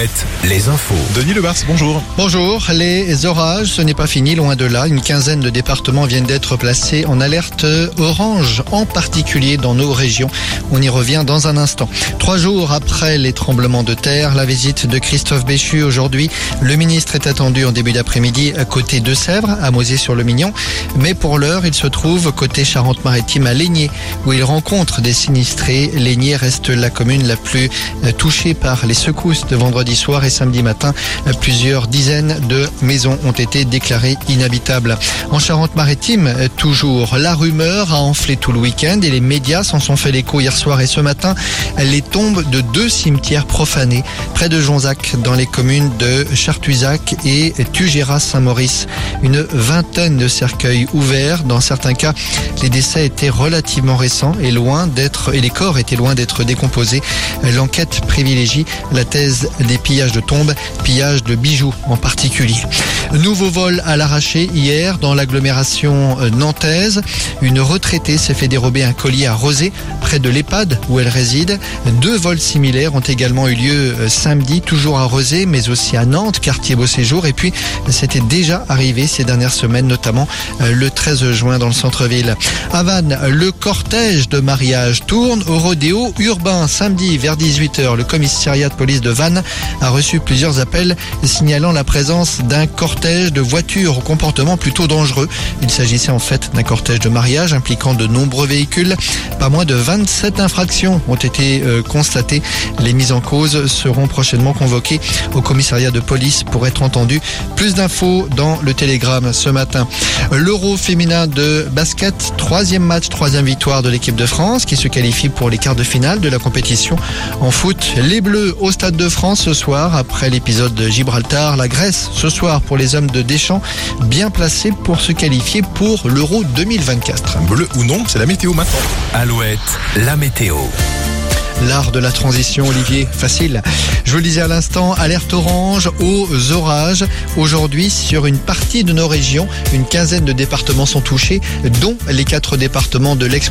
Alouette, les infos. Denis Lebars, bonjour. Bonjour, les orages, ce n'est pas fini, loin de là. Une quinzaine de départements viennent d'être placés en alerte orange, en particulier dans nos régions. On y revient dans un instant. Trois jours après les tremblements de terre, la visite de Christophe Béchu aujourd'hui. Le ministre est attendu en début d'après-midi à côté de Sèvres, à Mosée-sur-le-Mignon. Mais pour l'heure, il se trouve côté Charente-Maritime à Lénier, où il rencontre des sinistrés. Lénier reste la commune la plus touchée par les secousses de vendredi soir et samedi matin. Plusieurs dizaines de maisons ont été déclarées inhabitables. En Charente-Maritime, toujours, la rumeur a enflé tout le week-end et les médias s'en sont fait l'écho hier soir et ce matin. Les tombes de deux cimetières profanés près de Jonzac dans les communes de Chartuisac et Tugéras-Saint-Maurice. Une vingtaine de cercueils ouverts. Dans certains cas, les décès étaient relativement récents et loin d'être, et les corps étaient loin d'être décomposés. L'enquête privilégie la thèse des pillages de tombes, pillages de bijoux en particulier. Nouveau vol à l'arraché hier dans l'agglomération nantaise. Une retraitée s'est fait dérober un collier à Rosé, près de l'EHPAD où elle réside. Deux vols similaires ont également eu lieu samedi, toujours à Rosé, mais aussi à Nantes, quartier Beau Séjour. Et puis, c'était déjà arrivé ces dernières semaines, notamment le 13 juin dans le centre-ville. À Vannes, le cortège de mariage tourne au rodéo urbain. Samedi vers 18h, le commissariat de police de Vannes a reçu plusieurs appels signalant la présence d'un cortège de voitures au comportement plutôt dangereux. Il s'agissait en fait d'un cortège de mariage impliquant de nombreux véhicules. Pas moins de 27 infractions ont été euh, constatées. Les mises en cause seront prochainement convoquées au commissariat de police pour être entendues. Plus d'infos dans le télégramme ce matin. L'Euro féminin de basket, troisième match, troisième victoire de l'équipe de France qui se qualifie pour les quarts de finale de la compétition. En foot, les Bleus au Stade de France ce soir après l'épisode de Gibraltar. La Grèce ce soir pour les hommes de Deschamps, bien placés pour se qualifier pour l'Euro 2024. Bleu ou non, c'est la météo maintenant. Alouette, la météo. L'art de la transition, Olivier, facile. Je vous le disais à l'instant, alerte orange aux orages. Aujourd'hui, sur une partie de nos régions, une quinzaine de départements sont touchés, dont les quatre départements de l'ex